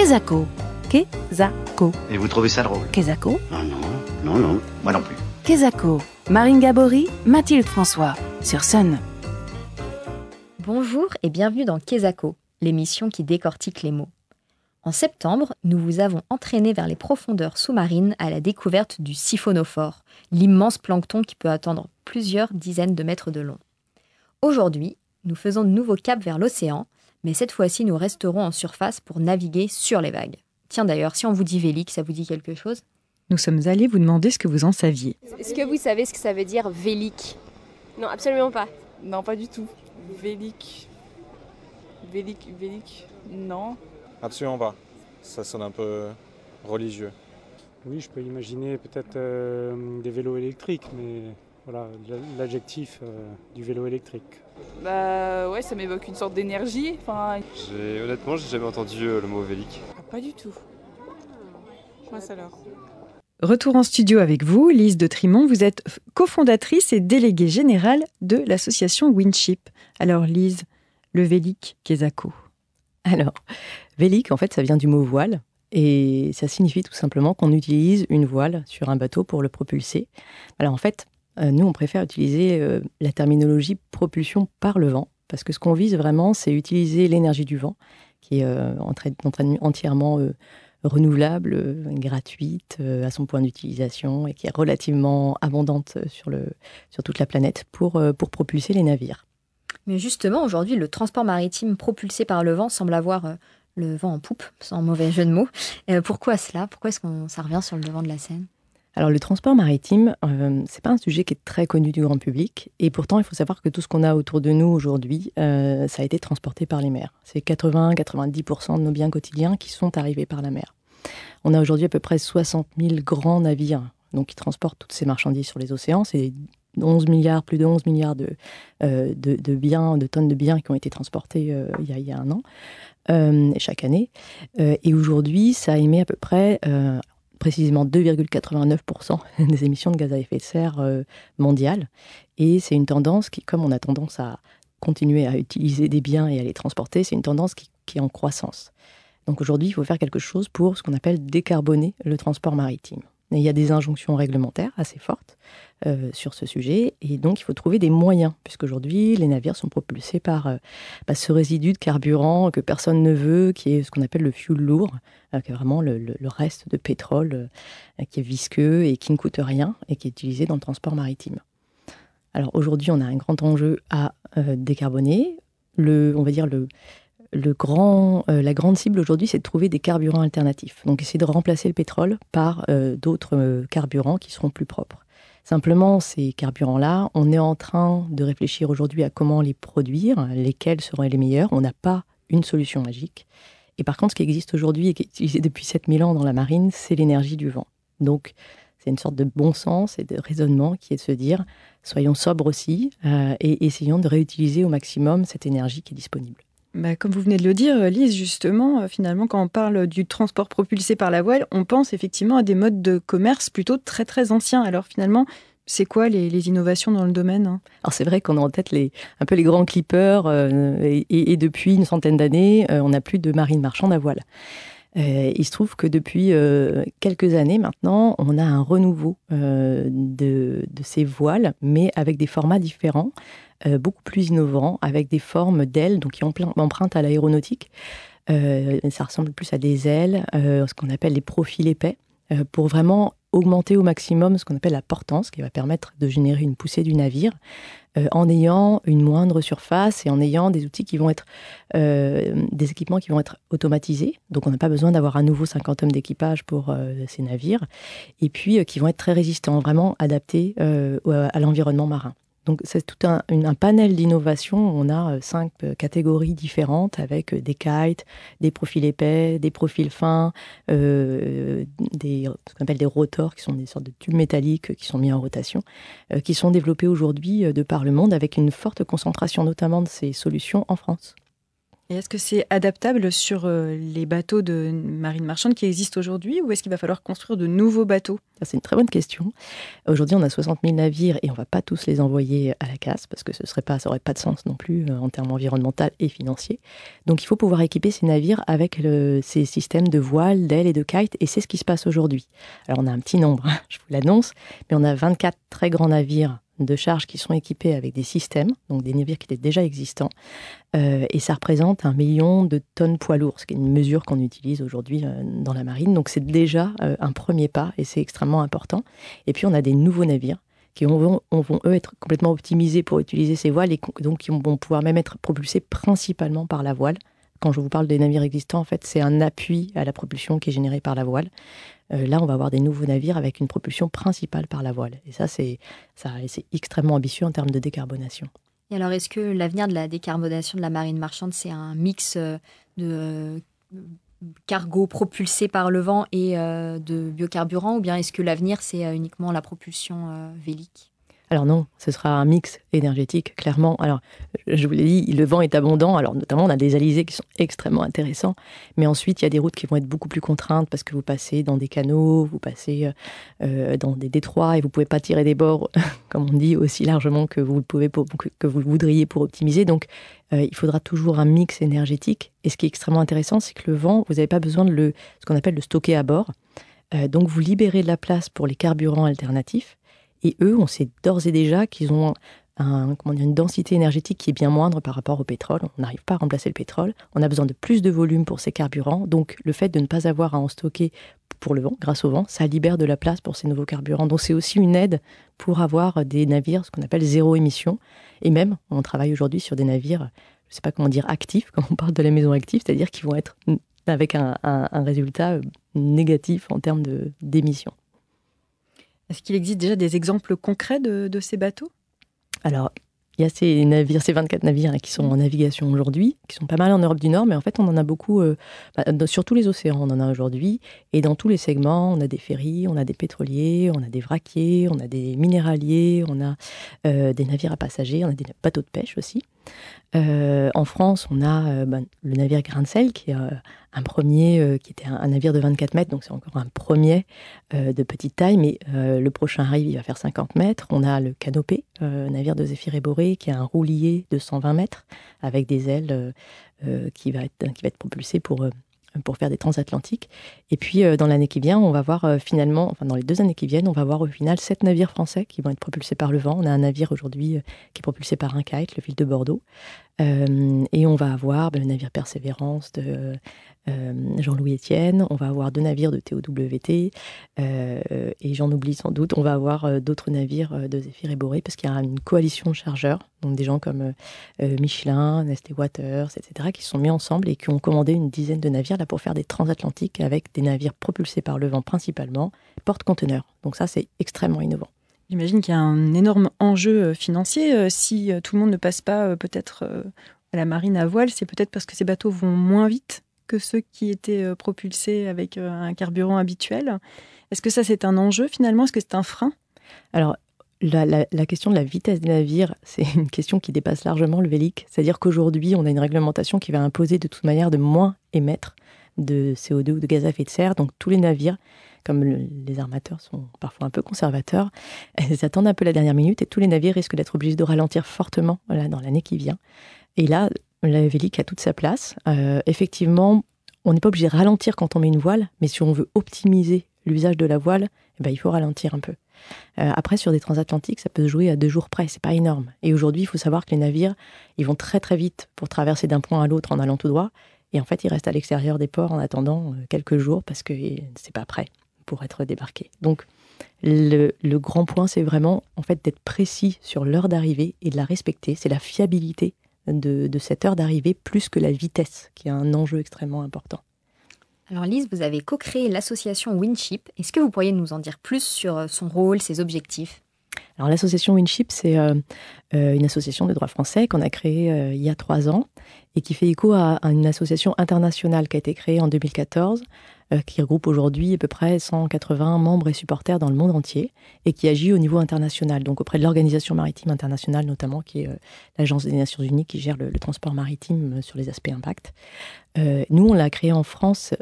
Kezako. Kezako. Et vous trouvez ça drôle Kezako. Non, non, non, non, moi non plus. Kezako. Marine Gabory, Mathilde François. Sur Sun. Bonjour et bienvenue dans Kezako, l'émission qui décortique les mots. En septembre, nous vous avons entraîné vers les profondeurs sous-marines à la découverte du siphonophore, l'immense plancton qui peut atteindre plusieurs dizaines de mètres de long. Aujourd'hui, nous faisons de nouveaux caps vers l'océan, mais cette fois-ci nous resterons en surface pour naviguer sur les vagues. Tiens d'ailleurs, si on vous dit Vélic, ça vous dit quelque chose? Nous sommes allés vous demander ce que vous en saviez. Est-ce que vous savez ce que ça veut dire Vélic? Non, absolument pas. Non, pas du tout. Vélic. Vélic, Vélic. Non. Absolument pas. Ça sonne un peu religieux. Oui, je peux imaginer peut-être euh, des vélos électriques, mais voilà, l'adjectif euh, du vélo électrique. Bah ouais, ça m'évoque une sorte d'énergie. Enfin... Honnêtement, j'ai jamais entendu euh, le mot vélic. Ah, pas du tout. Moi, ça alors. Retour en studio avec vous, Lise de Trimont. Vous êtes cofondatrice et déléguée générale de l'association Winship. Alors, Lise, le Vélic Kezako. Alors, Vélic, en fait, ça vient du mot voile. Et ça signifie tout simplement qu'on utilise une voile sur un bateau pour le propulser. Alors en fait, nous, on préfère utiliser euh, la terminologie propulsion par le vent, parce que ce qu'on vise vraiment, c'est utiliser l'énergie du vent, qui est euh, entièrement renouvelable, gratuite à son point d'utilisation et qui est relativement abondante sur, le, sur toute la planète pour, pour propulser les navires. Mais justement, aujourd'hui, le transport maritime propulsé par le vent semble avoir le vent en poupe, sans mauvais jeu de mots. pourquoi cela? Pourquoi est-ce que ça revient sur le devant de la scène? Alors le transport maritime, euh, c'est pas un sujet qui est très connu du grand public, et pourtant il faut savoir que tout ce qu'on a autour de nous aujourd'hui, euh, ça a été transporté par les mers. C'est 80-90% de nos biens quotidiens qui sont arrivés par la mer. On a aujourd'hui à peu près 60 000 grands navires, donc qui transportent toutes ces marchandises sur les océans. C'est 11 milliards, plus de 11 milliards de, euh, de, biens, de tonnes de biens qui ont été transportés euh, il, y a, un an, chaque année. et aujourd'hui, ça émet à peu près précisément 2,89% des émissions de gaz à effet de serre euh, mondiales. Et c'est une tendance qui, comme on a tendance à continuer à utiliser des biens et à les transporter, c'est une tendance qui, est en croissance. Donc aujourd'hui, il faut faire quelque chose pour ce qu'on appelle décarboner le transport maritime. Il y a des injonctions réglementaires assez fortes euh, sur ce sujet. Et donc, il faut trouver des moyens, puisqu'aujourd'hui, les navires sont propulsés par euh, bah, ce résidu de carburant que personne ne veut, qui est ce qu'on appelle le fuel lourd, euh, qui est vraiment le, reste de pétrole qui est visqueux et qui ne coûte rien et qui est utilisé dans le transport maritime. Alors aujourd'hui, on a un grand enjeu à décarboner. Le, on va dire le, le grand, la grande cible aujourd'hui, c'est de trouver des carburants alternatifs. Donc, essayer de remplacer le pétrole par d'autres carburants qui seront plus propres. Simplement, ces carburants-là, on est en train de réfléchir aujourd'hui à comment les produire, lesquels seraient les meilleurs. On n'a pas une solution magique. Et par contre, ce qui existe aujourd'hui et qui est utilisé depuis 7000 ans dans la marine, c'est l'énergie du vent. Donc, c'est une sorte de bon sens et de raisonnement qui est de se dire, soyons sobres aussi euh, et essayons de réutiliser au maximum cette énergie qui est disponible. Bah, comme vous venez de le dire, Lise, justement, euh, finalement, quand on parle du transport propulsé par la voile, on pense effectivement à des modes de commerce plutôt très très anciens. Alors finalement, c'est quoi les, innovations dans le domaine hein? Alors c'est vrai qu'on a en tête un peu les grands clippers euh, et, depuis une centaine d'années, euh, on n'a plus de marine marchande à voile. Il se trouve que depuis quelques années maintenant, on a un renouveau de, de, ces voiles, mais avec des formats différents. Euh, beaucoup plus innovants, avec des formes d'ailes, donc qui empruntent à l'aéronautique. Euh, ça ressemble plus à des ailes, euh, ce qu'on appelle les profils épais, pour vraiment augmenter au maximum ce qu'on appelle la portance, qui va permettre de générer une poussée du navire, en ayant une moindre surface et en ayant des outils qui vont être des équipements qui vont être automatisés. Donc on n'a pas besoin d'avoir un nouveau 50 hommes d'équipage pour ces navires, et puis qui vont être très résistants, vraiment adaptés à l'environnement marin. Donc c'est tout un, panel d'innovation. On a euh, cinq euh, catégories différentes avec euh, des kites, des profils épais, des profils fins, des, ce qu'on appelle des rotors, qui sont des sortes de tubes métalliques qui sont mis en rotation, qui sont développés aujourd'hui de par le monde avec une forte concentration notamment de ces solutions en France. Et est-ce que c'est adaptable sur euh, les bateaux de marine marchande qui existent aujourd'hui ou est-ce qu'il va falloir construire de nouveaux bateaux? C'est une très bonne question. Aujourd'hui, on a 60 000 navires et on ne va pas tous les envoyer à la casse parce que ce serait pas, ça n'aurait pas de sens non plus euh, en termes environnemental et financiers. Donc il faut pouvoir équiper ces navires avec ces systèmes de voiles, d'ailes et de kites et c'est ce qui se passe aujourd'hui. Alors on a un petit nombre, je vous l'annonce, mais on a 24 très grands navires de charge qui sont équipés avec des systèmes, donc des navires qui étaient déjà existants, euh, et ça représente un million de tonnes poids lourds, ce qui est une mesure qu'on utilise aujourd'hui euh, dans la marine. Donc c'est déjà euh, un premier pas et c'est extrêmement important. Et puis on a des nouveaux navires qui vont, vont, eux être complètement optimisés pour utiliser ces voiles et donc qui vont pouvoir même être propulsés principalement par la voile. Quand je vous parle des navires existants, en fait, c'est un appui à la propulsion qui est généré par la voile. Euh, là, on va avoir des nouveaux navires avec une propulsion principale par la voile. Et ça, c'est extrêmement ambitieux en termes de décarbonation. Et alors, est-ce que l'avenir de la décarbonation de la marine marchande, c'est un mix euh, de euh, cargo propulsé par le vent et de biocarburant, ou bien est-ce que l'avenir, c'est uniquement la propulsion vélique? Alors non, ce sera un mix énergétique, clairement. Alors, je vous l'ai dit, le vent est abondant. Alors, notamment, on a des alizés qui sont extrêmement intéressants. Mais ensuite, il y a des routes qui vont être beaucoup plus contraintes parce que vous passez dans des canaux, vous passez euh, dans des détroits et vous pouvez pas tirer des bords, comme on dit, aussi largement que vous le pouvez que, vous voudriez pour optimiser. Donc, euh, il faudra toujours un mix énergétique. Et ce qui est extrêmement intéressant, c'est que le vent, vous n'avez pas besoin de le, ce qu'on appelle le stocker à bord. Euh, donc, vous libérez de la place pour les carburants alternatifs. Et eux, on sait d'ores et déjà qu'ils ont une densité énergétique qui est bien moindre par rapport au pétrole. On n'arrive pas à remplacer le pétrole. On a besoin de plus de volume pour ces carburants. Donc le fait de ne pas avoir à en stocker pour le vent, grâce au vent, ça libère de la place pour ces nouveaux carburants. Donc c'est aussi une aide pour avoir des navires, ce qu'on appelle zéro émission. Et même, on travaille aujourd'hui sur des navires, je ne sais pas comment dire, actifs, quand on parle de la maison active, c'est-à-dire qu'ils vont être avec un, un résultat négatif en termes d'émissions. Est-ce qu'il existe déjà des exemples concrets de, ces bateaux? Alors, il y a ces navires, ces 24 navires qui sont en navigation aujourd'hui, qui sont pas mal en Europe du Nord, mais en fait, on en a beaucoup euh, bah, sur tous les océans, on en a aujourd'hui. Et dans tous les segments, on a des ferries, on a des pétroliers, on a des vraquiers, on a des minéraliers, on a euh, des navires à passagers, on a des bateaux de pêche aussi. Euh, en France, on a bah, le navire Grain de Sel, qui est un premier euh, qui était un, navire de 24 mètres, donc c'est encore un premier euh, de petite taille, mais euh, le prochain arrive, il va faire 50 mètres. On a le Canopé, navire de Zéphyr et Boré, qui a un roulier de 120 mètres avec des ailes qui, va être, qui va être propulsé pour pour faire des transatlantiques. Et puis, dans l'année qui vient, on va voir finalement, enfin, dans les deux années qui viennent, on va voir au final sept navires français qui vont être propulsés par le vent. On a un navire aujourd'hui qui est propulsé par un kite, le Ville de Bordeaux. Et on va avoir ben, le navire Persévérance de euh, Jean-Louis Etienne, on va avoir deux navires de TOWT, euh, et j'en oublie sans doute, on va avoir euh, d'autres navires de Zephyr et Boré, parce qu'il y a une coalition de chargeurs, donc des gens comme Michelin, Nestlé Waters, etc., qui sont mis ensemble et qui ont commandé une dizaine de navires là pour faire des transatlantiques avec des navires propulsés par le vent principalement, porte-conteneurs. Donc ça, c'est extrêmement innovant. J'imagine qu'il y a un énorme enjeu financier. Si tout le monde ne passe pas peut-être à la marine à voile, c'est peut-être parce que ces bateaux vont moins vite que ceux qui étaient euh, propulsés avec euh, un carburant habituel. Est-ce que ça, c'est un enjeu finalement? Est-ce que c'est un frein? Alors, la, question de la vitesse des navires, c'est une question qui dépasse largement le Vélic. C'est-à-dire qu'aujourd'hui, on a une réglementation qui va imposer de toute manière de moins émettre de CO2 ou de gaz à effet de serre. Donc tous les navires, comme les armateurs sont parfois un peu conservateurs, ils attendent un peu la dernière minute et tous les navires risquent d'être obligés de ralentir fortement dans l'année qui vient. Et là, la Vélic a toute sa place. Euh, effectivement, on n'est pas obligé de ralentir quand on met une voile, mais si on veut optimiser l'usage de la voile, eh ben, il faut ralentir un peu. Euh, après, sur des transatlantiques, ça peut se jouer à deux jours près, c'est pas énorme. Et aujourd'hui, il faut savoir que les navires, ils vont très très vite pour traverser d'un point à l'autre en allant tout droit. Et en fait, ils restent à l'extérieur des ports en attendant euh, quelques jours parce que c'est pas prêt pour être débarqué. Donc, le, grand point, c'est vraiment en fait d'être précis sur l'heure d'arrivée et de la respecter. C'est la fiabilité de, cette heure d'arrivée plus que la vitesse, qui est un enjeu extrêmement important. Alors Lise, vous avez co-créé l'association Winship. Est-ce que vous pourriez nous en dire plus sur euh, son rôle, ses objectifs? Alors l'association Winship, c'est euh, euh, une association de droit français qu'on a créée il y a trois ans et qui fait écho à, une association internationale qui a été créée en 2014 qui regroupe aujourd'hui à peu près 180 membres et supporters dans le monde entier et qui agit au niveau international, donc auprès de l'Organisation maritime internationale notamment, qui est l'agence des Nations Unies qui gère le, transport maritime sur les aspects impact. Nous, on l'a créé en France,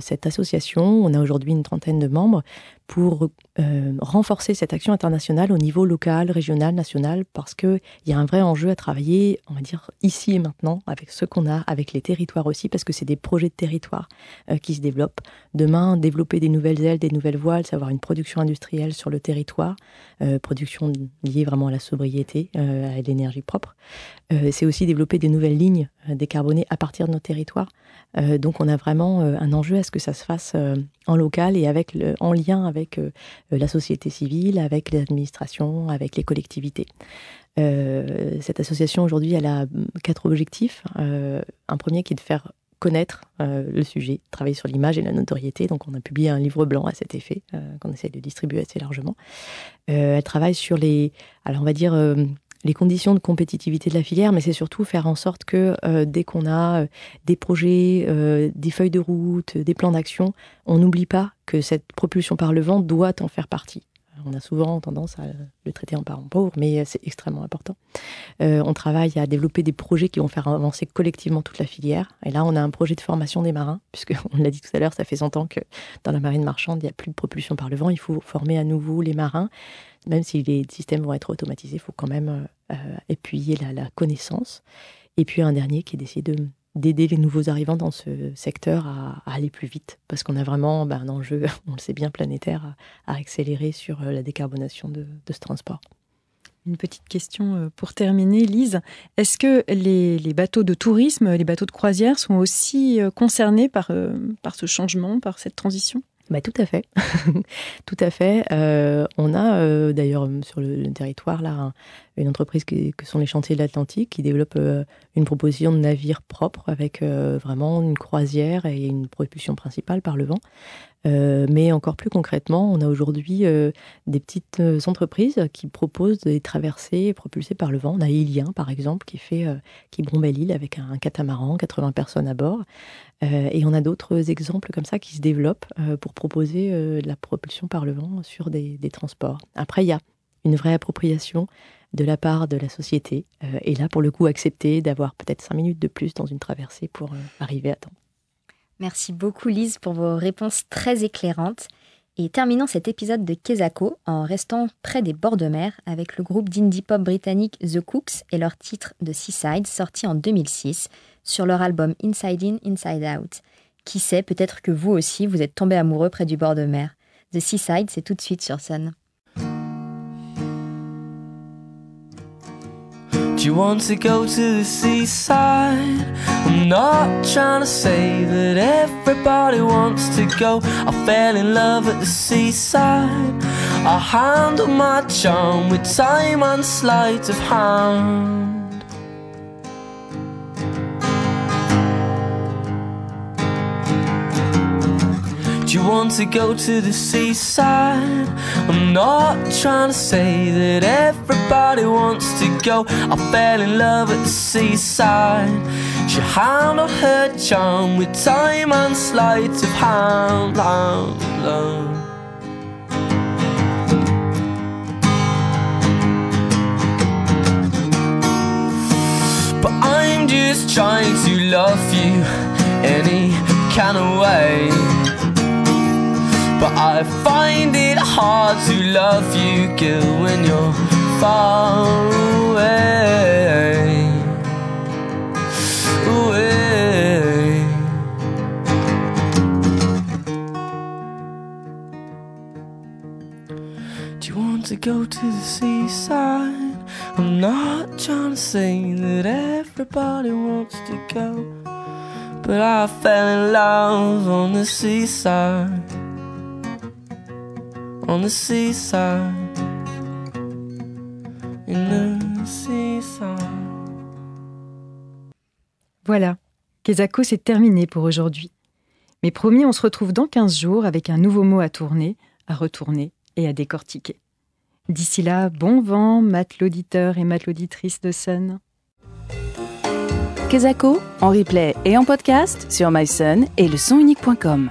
cette association. On a aujourd'hui une trentaine de membres pour euh, renforcer cette action internationale au niveau local, régional, national, parce qu'il y a un vrai enjeu à travailler, on va dire, ici et maintenant, avec ce qu'on a, avec les territoires aussi, parce que c'est des projets de territoire euh, qui se développent. Demain, développer des nouvelles ailes, des nouvelles voiles, savoir une production industrielle sur le territoire, euh, production liée vraiment à la sobriété, à l'énergie propre. c'est aussi développer des nouvelles lignes décarbonées à partir de nos territoires. Donc on a vraiment un enjeu à ce que ça se fasse en local et avec en lien avec euh, euh, la société civile, avec les administrations, avec les collectivités. Euh, cette association aujourd'hui, elle a hum, quatre objectifs. un premier qui est de faire connaître le sujet, travailler sur l'image et la notoriété. Donc on a publié un livre blanc à cet effet, qu'on essaie de distribuer assez largement. elle travaille sur les, alors on va dire, les conditions de compétitivité de la filière, mais c'est surtout faire en sorte que euh, dès qu'on a euh, des projets, euh, des feuilles de route, des plans d'action, on n'oublie pas que cette propulsion par le vent doit en faire partie. On a souvent tendance à le traiter en parent pauvre, mais c'est extrêmement important. on travaille à développer des projets qui vont faire avancer collectivement toute la filière. Et là, on a un projet de formation des marins, puisque on l'a dit tout à l'heure, ça fait 100 ans que dans la marine marchande, il n'y a plus de propulsion par le vent. Il faut former à nouveau les marins même si les systèmes vont être automatisés, il faut quand même appuyer euh, la, connaissance. Et puis un dernier qui est d'essayer d'aider les nouveaux arrivants dans ce secteur à, aller plus vite, parce qu'on a vraiment ben, un enjeu, on le sait bien, planétaire à, accélérer sur euh, la décarbonation de, ce transport. Une petite question euh, pour terminer, Lise. Est-ce que les, bateaux de tourisme, les bateaux de croisière sont aussi concernés par, par ce changement, par cette transition? Bah, tout à fait. Euh, on a euh, d'ailleurs sur le, territoire là une entreprise que sont les Chantiers de l'Atlantique qui développe euh, une proposition de navire propre avec vraiment une croisière et une propulsion principale par le vent. Euh, mais encore plus concrètement, on a aujourd'hui euh, des petites euh, entreprises qui proposent des traversées propulsées par le vent. On a Ilien, par exemple, qui fait bombe l'île avec un, catamaran, 80 personnes à bord. et on a d'autres exemples comme ça qui se développent pour proposer de la propulsion par le vent sur des, des transports. Après, il y a une vraie appropriation de la part de la société. et là, pour le coup, accepter d'avoir peut-être cinq minutes de plus dans une traversée pour arriver à temps. Merci beaucoup Lise pour vos réponses très éclairantes. Et terminons cet épisode de Kezako en restant près des bords de mer avec le groupe d'indie pop britannique The Cooks et leur titre de Seaside sorti en 2006 sur leur album Inside In, Inside Out. Qui sait, peut-être que vous aussi vous êtes tombé amoureux près du bord de mer. The Seaside, c'est tout de suite sur Sun. You want to go to the seaside? I'm not trying to say that everybody wants to go. I fell in love at the seaside. I handle my charm with time and sleight of hand. You want to go to the seaside? I'm not trying to say that everybody wants to go. I fell in love at the seaside. She handled her charm with time and sleight of hand. Love, love. But I'm just trying to love you any kind of way. But I find it hard to love you, girl, when you're far away. Away. Do you want to go to the seaside? I'm not trying to say that everybody wants to go. But I fell in love on the seaside on the seaside. Voilà, Kezako, c'est terminé pour aujourd'hui. Mais promis, on se retrouve dans 15 jours avec un nouveau mot à tourner, à retourner et à décortiquer. D'ici là, bon vent, mat l'auditeur et mat l'auditrice de Sun. Kezako, en replay et en podcast sur mysun et le sonunique.com.